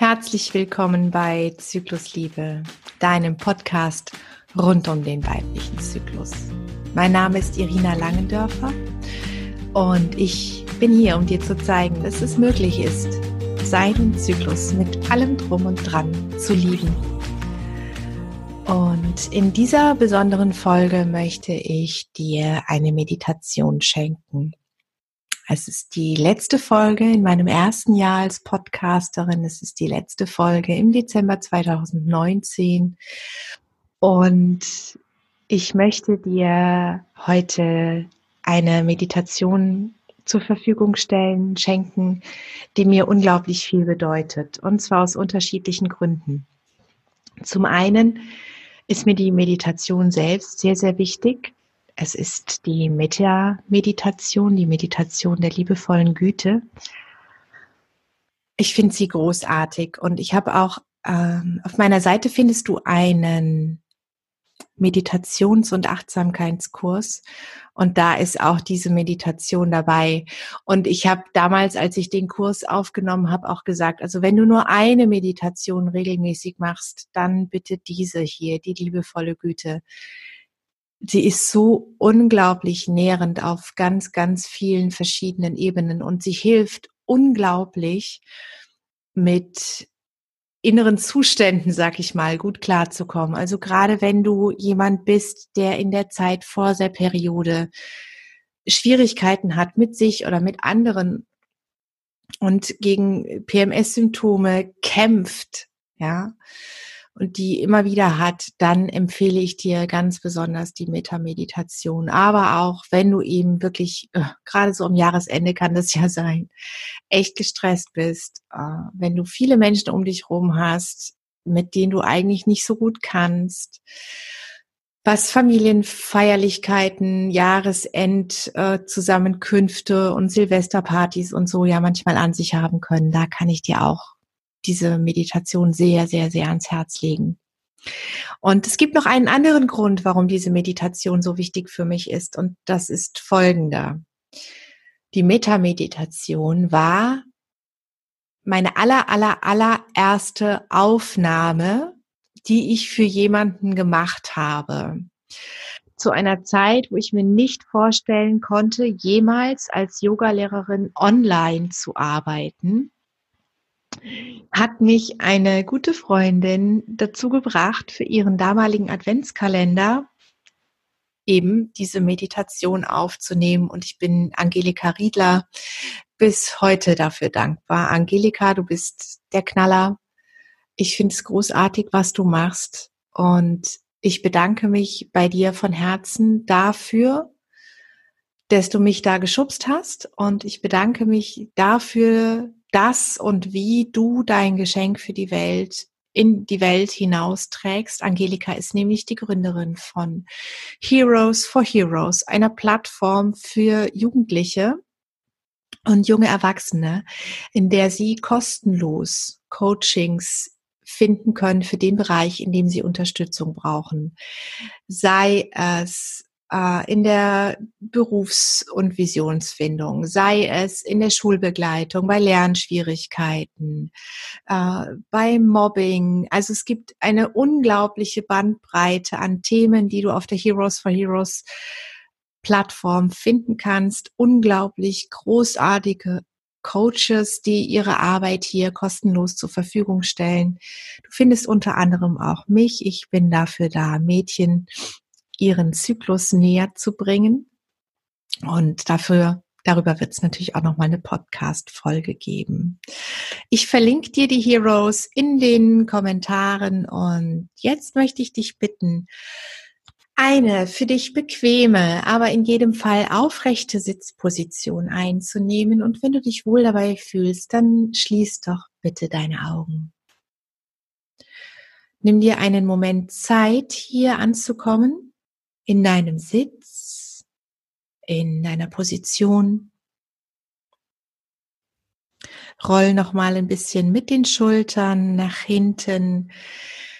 Herzlich willkommen bei Zyklusliebe, deinem Podcast rund um den weiblichen Zyklus. Mein Name ist Irina Langendörfer und ich bin hier, um dir zu zeigen, dass es möglich ist, seinen Zyklus mit allem drum und dran zu lieben. Und in dieser besonderen Folge möchte ich dir eine Meditation schenken. Es ist die letzte Folge in meinem ersten Jahr als Podcasterin. Es ist die letzte Folge im Dezember 2019. Und ich möchte dir heute eine Meditation zur Verfügung stellen, schenken, die mir unglaublich viel bedeutet. Und zwar aus unterschiedlichen Gründen. Zum einen ist mir die Meditation selbst sehr, sehr wichtig. Es ist die Metta-Meditation, die Meditation der liebevollen Güte. Ich finde sie großartig und ich habe auch ähm, auf meiner Seite findest du einen Meditations- und Achtsamkeitskurs und da ist auch diese Meditation dabei. Und ich habe damals, als ich den Kurs aufgenommen habe, auch gesagt, also wenn du nur eine Meditation regelmäßig machst, dann bitte diese hier, die liebevolle Güte sie ist so unglaublich nährend auf ganz, ganz vielen verschiedenen Ebenen und sie hilft unglaublich mit inneren Zuständen, sag ich mal, gut klarzukommen. Also gerade wenn du jemand bist, der in der Zeit vor der Periode Schwierigkeiten hat mit sich oder mit anderen und gegen PMS-Symptome kämpft, ja, und die immer wieder hat, dann empfehle ich dir ganz besonders die Metameditation. Aber auch wenn du eben wirklich, äh, gerade so am Jahresende kann das ja sein, echt gestresst bist, äh, wenn du viele Menschen um dich rum hast, mit denen du eigentlich nicht so gut kannst, was Familienfeierlichkeiten, Jahresend äh, und Silvesterpartys und so ja manchmal an sich haben können, da kann ich dir auch diese Meditation sehr, sehr, sehr ans Herz legen. Und es gibt noch einen anderen Grund, warum diese Meditation so wichtig für mich ist. Und das ist folgender. Die Metameditation war meine aller, aller, allererste Aufnahme, die ich für jemanden gemacht habe. Zu einer Zeit, wo ich mir nicht vorstellen konnte, jemals als Yogalehrerin online zu arbeiten hat mich eine gute Freundin dazu gebracht, für ihren damaligen Adventskalender eben diese Meditation aufzunehmen. Und ich bin Angelika Riedler bis heute dafür dankbar. Angelika, du bist der Knaller. Ich finde es großartig, was du machst. Und ich bedanke mich bei dir von Herzen dafür, dass du mich da geschubst hast. Und ich bedanke mich dafür, das und wie du dein Geschenk für die Welt in die Welt hinausträgst. Angelika ist nämlich die Gründerin von Heroes for Heroes, einer Plattform für Jugendliche und junge Erwachsene, in der sie kostenlos Coachings finden können für den Bereich, in dem sie Unterstützung brauchen. Sei es in der Berufs- und Visionsfindung, sei es in der Schulbegleitung, bei Lernschwierigkeiten, äh, bei Mobbing. Also es gibt eine unglaubliche Bandbreite an Themen, die du auf der Heroes for Heroes Plattform finden kannst. Unglaublich großartige Coaches, die ihre Arbeit hier kostenlos zur Verfügung stellen. Du findest unter anderem auch mich. Ich bin dafür da, Mädchen ihren Zyklus näher zu bringen. Und dafür Darüber wird es natürlich auch noch mal eine Podcast-Folge geben. Ich verlinke dir die Heroes in den Kommentaren und jetzt möchte ich dich bitten, eine für dich bequeme, aber in jedem Fall aufrechte Sitzposition einzunehmen. Und wenn du dich wohl dabei fühlst, dann schließ doch bitte deine Augen. Nimm dir einen Moment Zeit, hier anzukommen in deinem Sitz, in deiner Position. Roll noch mal ein bisschen mit den Schultern nach hinten.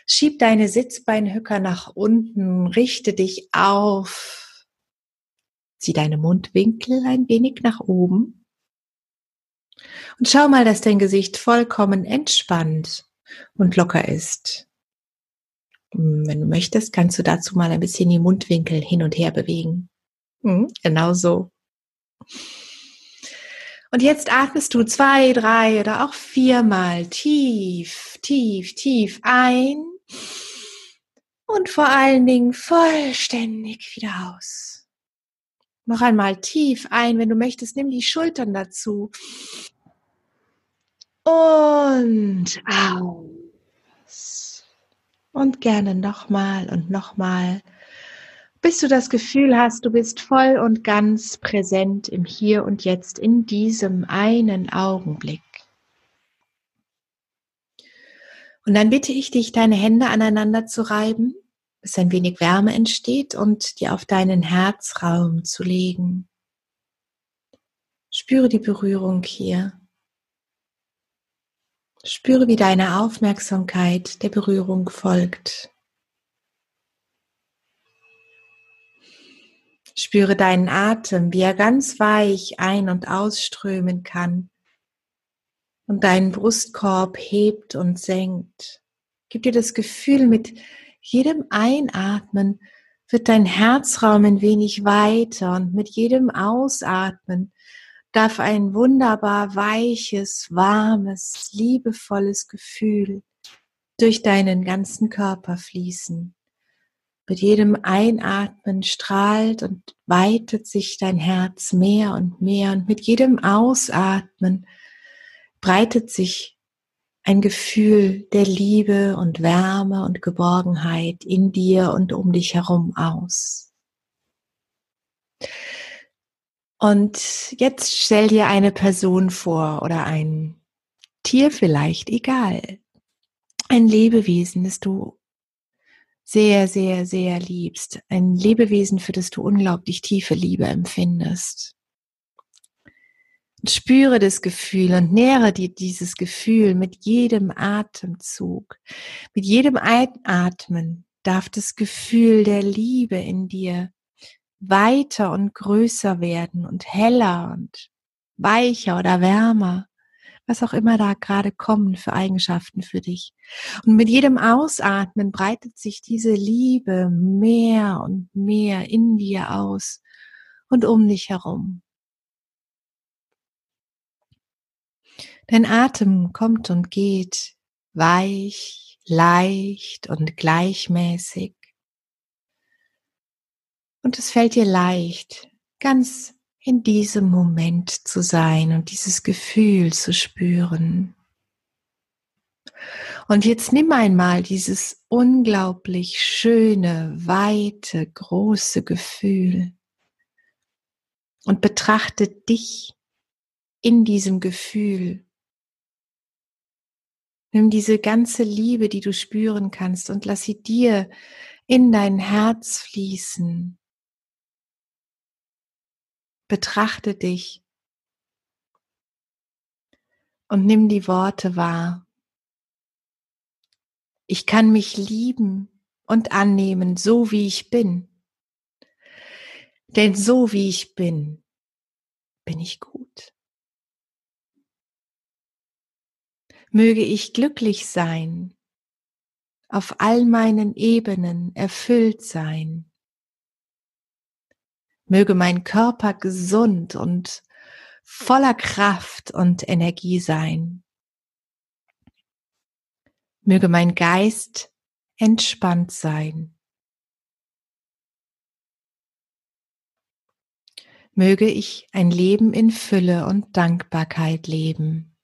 Schieb deine Sitzbeinhöcker nach unten, richte dich auf. Zieh deine Mundwinkel ein wenig nach oben. Und schau mal, dass dein Gesicht vollkommen entspannt und locker ist. Hm, wenn du möchtest, kannst du dazu mal ein bisschen die Mundwinkel hin und her bewegen. Hm, genau so. Und jetzt atmest du zwei, drei oder auch viermal tief, tief, tief ein und vor allen Dingen vollständig wieder aus. Noch einmal tief ein, wenn du möchtest, nimm die Schultern dazu. Und aus. Und gerne nochmal und nochmal, bis du das Gefühl hast, du bist voll und ganz präsent im Hier und Jetzt in diesem einen Augenblick. Und dann bitte ich dich, deine Hände aneinander zu reiben, bis ein wenig Wärme entsteht und dir auf deinen Herzraum zu legen. Spüre die Berührung hier. Spüre, wie deine Aufmerksamkeit der Berührung folgt. Spüre deinen Atem, wie er ganz weich ein- und ausströmen kann und deinen Brustkorb hebt und senkt. Gib dir das Gefühl, mit jedem Einatmen wird dein Herzraum ein wenig weiter und mit jedem Ausatmen darf ein wunderbar weiches, warmes, liebevolles Gefühl durch deinen ganzen Körper fließen. Mit jedem Einatmen strahlt und weitet sich dein Herz mehr und mehr und mit jedem Ausatmen breitet sich ein Gefühl der Liebe und Wärme und Geborgenheit in dir und um dich herum aus. Und jetzt stell dir eine Person vor oder ein Tier vielleicht, egal. Ein Lebewesen, das du sehr, sehr, sehr liebst. Ein Lebewesen, für das du unglaublich tiefe Liebe empfindest. Spüre das Gefühl und nähere dir dieses Gefühl mit jedem Atemzug. Mit jedem Einatmen darf das Gefühl der Liebe in dir weiter und größer werden und heller und weicher oder wärmer, was auch immer da gerade kommen für Eigenschaften für dich. Und mit jedem Ausatmen breitet sich diese Liebe mehr und mehr in dir aus und um dich herum. Dein Atem kommt und geht weich, leicht und gleichmäßig. Und es fällt dir leicht, ganz in diesem Moment zu sein und dieses Gefühl zu spüren. Und jetzt nimm einmal dieses unglaublich schöne, weite, große Gefühl und betrachte dich in diesem Gefühl Nimm diese ganze Liebe, die du spüren kannst, und lass sie dir in dein Herz fließen. Betrachte dich und nimm die Worte wahr. Ich kann mich lieben und annehmen, so wie ich bin. Denn so wie ich bin, bin ich gut. Möge ich glücklich sein, auf all meinen Ebenen erfüllt sein. Möge mein Körper gesund und voller Kraft und Energie sein. Möge mein Geist entspannt sein. Möge ich ein Leben in Fülle und Dankbarkeit leben.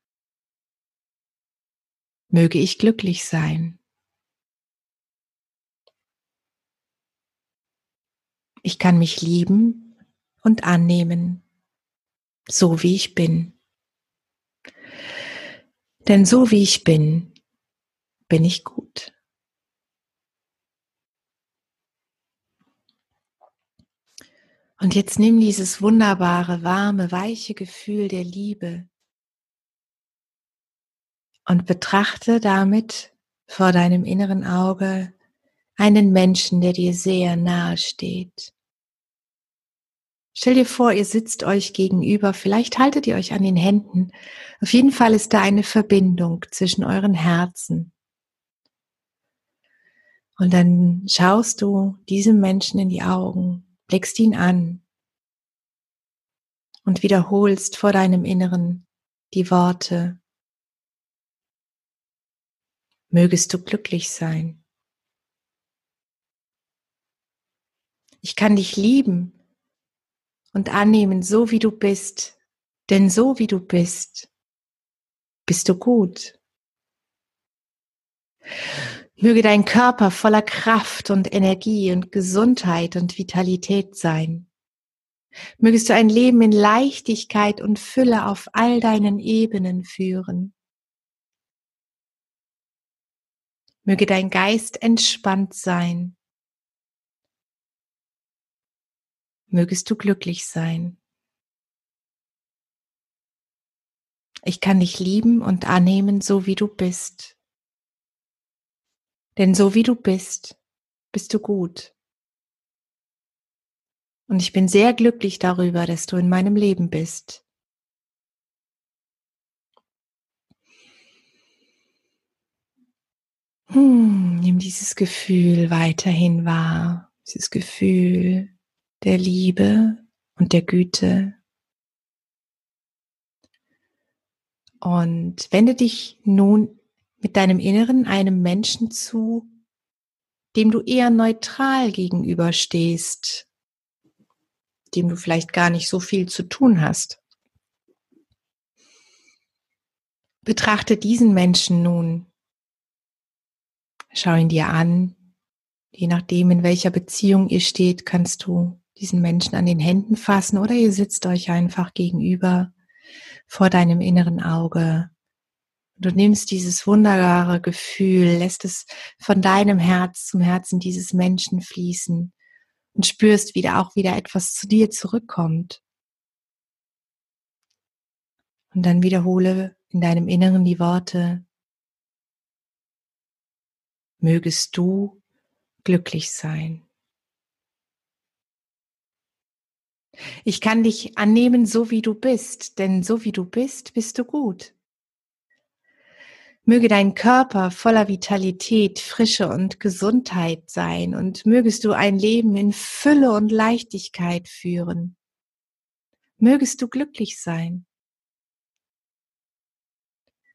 Möge ich glücklich sein. Ich kann mich lieben und annehmen, so wie ich bin. Denn so wie ich bin, bin ich gut. Und jetzt nimm dieses wunderbare, warme, weiche Gefühl der Liebe und betrachte damit vor deinem inneren Auge einen Menschen, der dir sehr nahe steht. Stell dir vor, ihr sitzt euch gegenüber, vielleicht haltet ihr euch an den Händen. Auf jeden Fall ist da eine Verbindung zwischen euren Herzen. Und dann schaust du diesem Menschen in die Augen, blickst ihn an und wiederholst vor deinem Inneren die Worte. Mögest du glücklich sein. Ich kann dich lieben und annehmen, so wie du bist. Denn so wie du bist, bist du gut. Möge dein Körper voller Kraft und Energie und Gesundheit und Vitalität sein. Mögest du ein Leben in Leichtigkeit und Fülle auf all deinen Ebenen führen. Möge dein Geist entspannt sein mögest du glücklich sein. Ich kann dich lieben und annehmen, so wie du bist. Denn so wie du bist, bist du gut. Und ich bin sehr glücklich darüber, dass du in meinem Leben bist. Hm, nimm dieses Gefühl weiterhin wahr, dieses Gefühl der Liebe und der Güte. Und wende dich nun mit deinem Inneren einem Menschen zu, dem du eher neutral gegenüberstehst, dem du vielleicht gar nicht so viel zu tun hast. Betrachte diesen Menschen nun. Schau ihn dir an. Je nachdem, in welcher Beziehung ihr steht, kannst du diesen Menschen an den Händen fassen oder ihr sitzt euch einfach gegenüber vor deinem inneren Auge. Du nimmst dieses wunderbare Gefühl, lässt es von deinem Herz zum Herzen dieses Menschen fließen und spürst, wie da auch wieder etwas zu dir zurückkommt. Und dann wiederhole in deinem Inneren die Worte, mögest du glücklich sein. Ich kann dich annehmen, so wie du bist, denn so wie du bist, bist du gut. Möge dein Körper voller Vitalität, Frische und Gesundheit sein und mögest du ein Leben in Fülle und Leichtigkeit führen. Mögest du glücklich sein.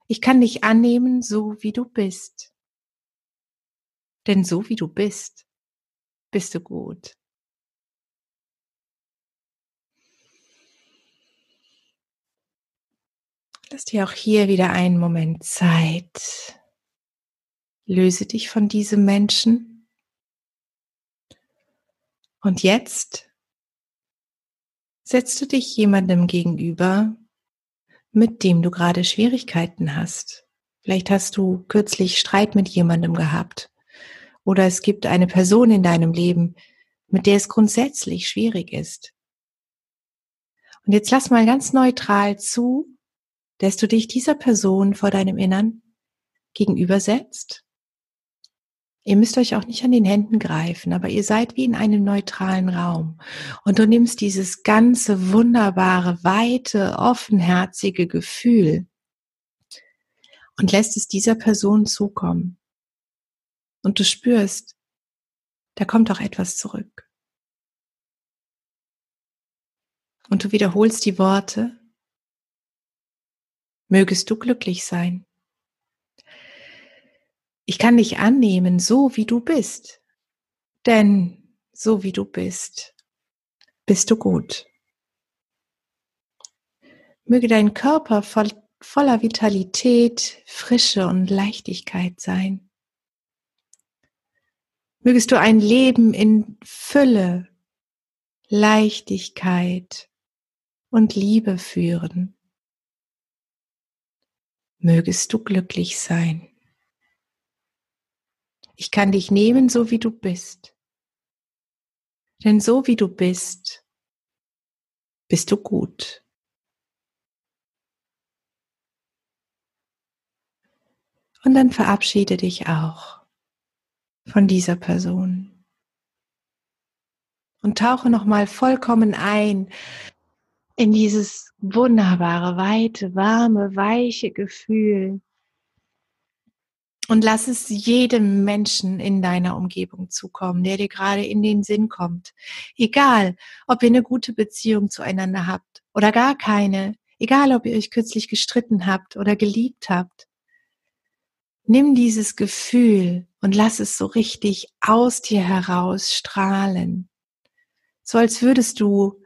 Ich kann dich annehmen, so wie du bist. Denn so wie du bist, bist du gut. Lass dir auch hier wieder einen Moment Zeit. Löse dich von diesem Menschen. Und jetzt setzt du dich jemandem gegenüber, mit dem du gerade Schwierigkeiten hast. Vielleicht hast du kürzlich Streit mit jemandem gehabt. Oder es gibt eine Person in deinem Leben, mit der es grundsätzlich schwierig ist. Und jetzt lass mal ganz neutral zu, dass du dich dieser Person vor deinem Innern gegenübersetzt. Ihr müsst euch auch nicht an den Händen greifen, aber ihr seid wie in einem neutralen Raum. Und du nimmst dieses ganze wunderbare, weite, offenherzige Gefühl und lässt es dieser Person zukommen. Und du spürst, da kommt auch etwas zurück. Und du wiederholst die Worte, mögest du glücklich sein. Ich kann dich annehmen, so wie du bist, denn so wie du bist, bist du gut. Möge dein Körper voll, voller Vitalität, Frische und Leichtigkeit sein. Mögest du ein Leben in Fülle, Leichtigkeit und Liebe führen mögest du glücklich sein. Ich kann dich nehmen, so wie du bist. Denn so wie du bist, bist du gut. Und dann verabschiede dich auch von dieser Person. und tauche nochmal vollkommen ein in dieses wunderbare, weite, warme, weiche Gefühl. Und lass es jedem Menschen in deiner Umgebung zukommen, der dir gerade in den Sinn kommt. Egal, ob ihr eine gute Beziehung zueinander habt oder gar keine. Egal, ob ihr euch kürzlich gestritten habt oder geliebt habt. Nimm dieses Gefühl und lass es so richtig aus dir heraus strahlen. So als würdest du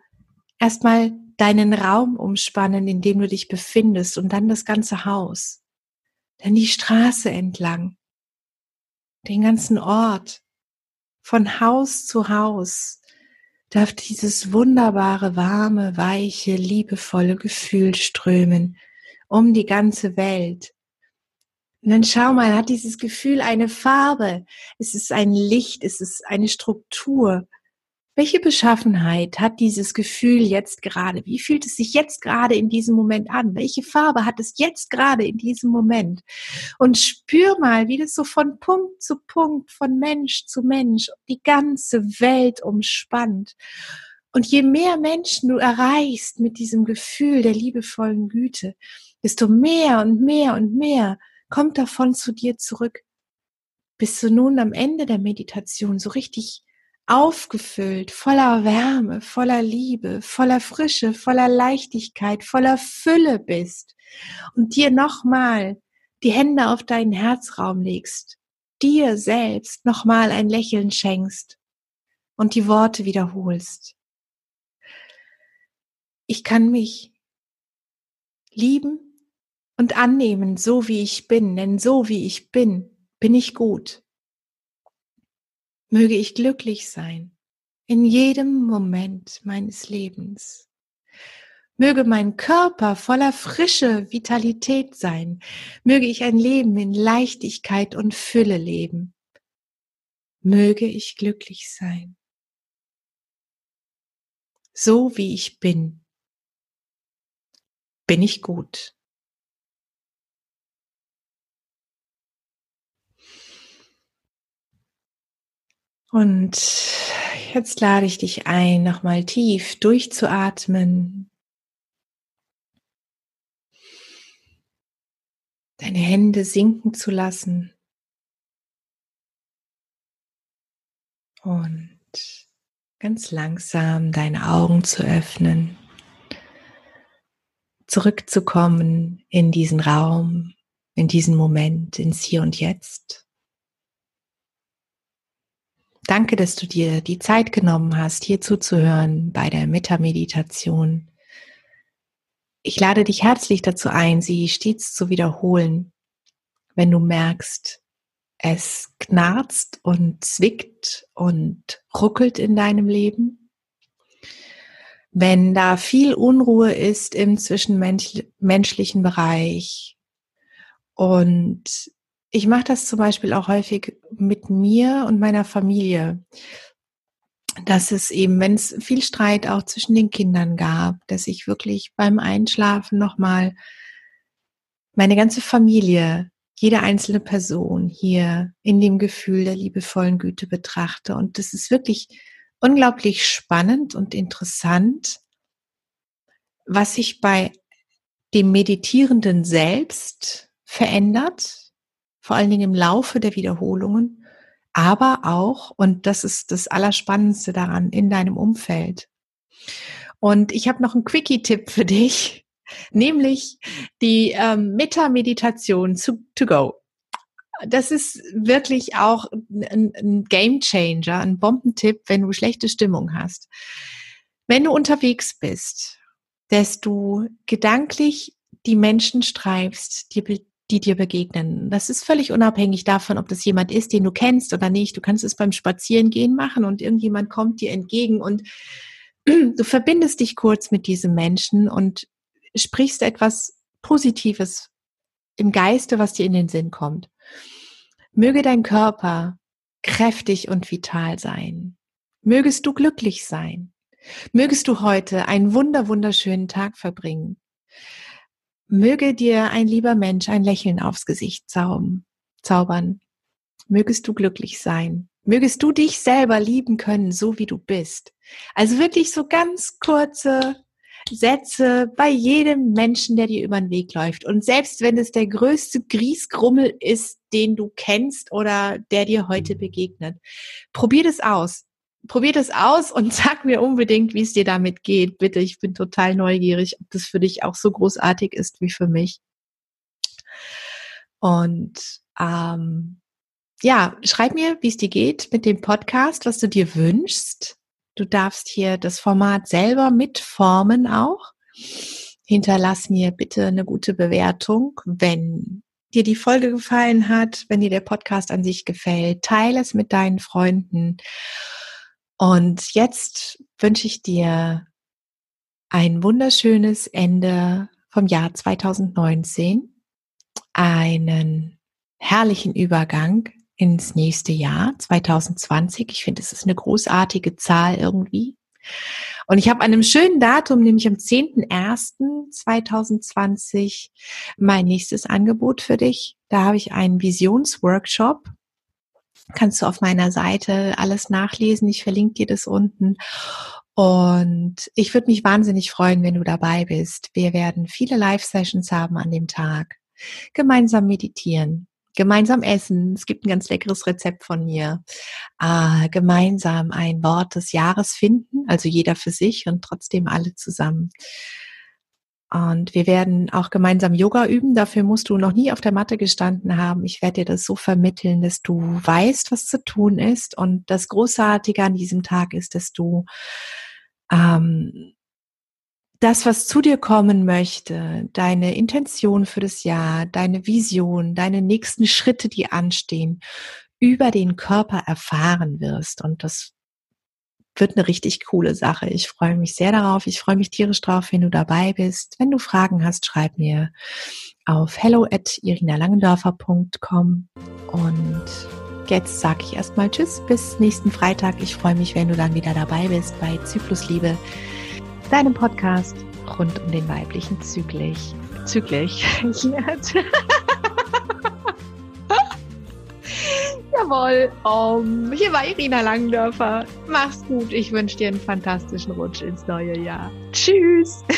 erstmal deinen Raum umspannen, in dem du dich befindest und dann das ganze Haus. Dann die Straße entlang, den ganzen Ort, von Haus zu Haus, darf dieses wunderbare, warme, weiche, liebevolle Gefühl strömen um die ganze Welt. Und dann schau mal, hat dieses Gefühl eine Farbe? Es ist ein Licht, es ist eine Struktur. Welche Beschaffenheit hat dieses Gefühl jetzt gerade? Wie fühlt es sich jetzt gerade in diesem Moment an? Welche Farbe hat es jetzt gerade in diesem Moment? Und spür mal, wie das so von Punkt zu Punkt, von Mensch zu Mensch die ganze Welt umspannt. Und je mehr Menschen du erreichst mit diesem Gefühl der liebevollen Güte, desto mehr und mehr und mehr kommt davon zu dir zurück. Bis du nun am Ende der Meditation so richtig aufgefüllt, voller Wärme, voller Liebe, voller Frische, voller Leichtigkeit, voller Fülle bist und dir nochmal die Hände auf deinen Herzraum legst, dir selbst nochmal ein Lächeln schenkst und die Worte wiederholst. Ich kann mich lieben und annehmen, so wie ich bin, denn so wie ich bin, bin ich gut. Möge ich glücklich sein in jedem Moment meines Lebens. Möge mein Körper voller frische Vitalität sein. Möge ich ein Leben in Leichtigkeit und Fülle leben. Möge ich glücklich sein. So wie ich bin, bin ich gut. Und jetzt lade ich dich ein, nochmal tief durchzuatmen. Deine Hände sinken zu lassen. Und ganz langsam deine Augen zu öffnen. Zurückzukommen in diesen Raum, in diesen Moment, ins Hier und Jetzt. Danke, dass du dir die Zeit genommen hast, hier zuzuhören bei der Metta-Meditation. Ich lade dich herzlich dazu ein, sie stets zu wiederholen, wenn du merkst, es knarzt und zwickt und ruckelt in deinem Leben. Wenn da viel Unruhe ist im zwischenmenschlichen Bereich und ich mache das zum Beispiel auch häufig mit mir und meiner Familie, dass es eben, wenn es viel Streit auch zwischen den Kindern gab, dass ich wirklich beim Einschlafen nochmal meine ganze Familie, jede einzelne Person hier in dem Gefühl der liebevollen Güte betrachte. Und das ist wirklich unglaublich spannend und interessant, was sich bei dem Meditierenden selbst verändert, vor allen Dingen im Laufe der Wiederholungen, aber auch, und das ist das Allerspannendste daran, in deinem Umfeld. Und ich habe noch einen Quickie-Tipp für dich, nämlich die ähm, Meta-Meditation to, to go. Das ist wirklich auch ein, ein Game Changer, ein Bombentipp, wenn du schlechte Stimmung hast. Wenn du unterwegs bist, dass du gedanklich die Menschen streifst, die, die dir begegnen. Das ist völlig unabhängig davon, ob das jemand ist, den du kennst oder nicht. Du kannst es beim Spazierengehen machen und irgendjemand kommt dir entgegen und du verbindest dich kurz mit diesem Menschen und sprichst etwas Positives im Geiste, was dir in den Sinn kommt. Möge dein Körper kräftig und vital sein. Mögest du glücklich sein. Mögest du heute einen wunder, wunderschönen Tag verbringen. Möge dir ein lieber Mensch ein Lächeln aufs Gesicht zaubern. Mögest du glücklich sein. Mögest du dich selber lieben können, so wie du bist. Also wirklich so ganz kurze Sätze bei jedem Menschen, der dir über den Weg läuft. Und selbst wenn es der größte Griesgrummel ist, den du kennst oder der dir heute begegnet, probier das aus. Probier das aus und sag mir unbedingt, wie es dir damit geht. Bitte, ich bin total neugierig, ob das für dich auch so großartig ist wie für mich. Und ähm, ja, schreib mir, wie es dir geht mit dem Podcast, was du dir wünschst. Du darfst hier das Format selber mitformen auch. Hinterlass mir bitte eine gute Bewertung, wenn dir die Folge gefallen hat, wenn dir der Podcast an sich gefällt. Teile es mit deinen Freunden. Und jetzt wünsche ich dir ein wunderschönes Ende vom Jahr 2019, einen herrlichen Übergang ins nächste Jahr 2020. Ich finde, es ist eine großartige Zahl irgendwie. Und ich habe an einem schönen Datum, nämlich am 10.01.2020, mein nächstes Angebot für dich. Da habe ich einen Visionsworkshop. Kannst du auf meiner Seite alles nachlesen. Ich verlinke dir das unten. Und ich würde mich wahnsinnig freuen, wenn du dabei bist. Wir werden viele Live-Sessions haben an dem Tag. Gemeinsam meditieren, gemeinsam essen. Es gibt ein ganz leckeres Rezept von mir. Äh, gemeinsam ein Wort des Jahres finden, also jeder für sich und trotzdem alle zusammen. Und wir werden auch gemeinsam Yoga üben. Dafür musst du noch nie auf der Matte gestanden haben. Ich werde dir das so vermitteln, dass du weißt, was zu tun ist. Und das Großartige an diesem Tag ist, dass du ähm, das, was zu dir kommen möchte, deine Intention für das Jahr, deine Vision, deine nächsten Schritte, die anstehen, über den Körper erfahren wirst. Und das wird eine richtig coole Sache. Ich freue mich sehr darauf. Ich freue mich tierisch drauf, wenn du dabei bist. Wenn du Fragen hast, schreib mir auf hello at irinalangendorfer.com und jetzt sage ich erstmal Tschüss, bis nächsten Freitag. Ich freue mich, wenn du dann wieder dabei bist bei Zyklusliebe deinem Podcast rund um den weiblichen Zyklich. Zyklich. Jawohl. Um, hier war Irina Langdörfer. Mach's gut. Ich wünsche dir einen fantastischen Rutsch ins neue Jahr. Tschüss.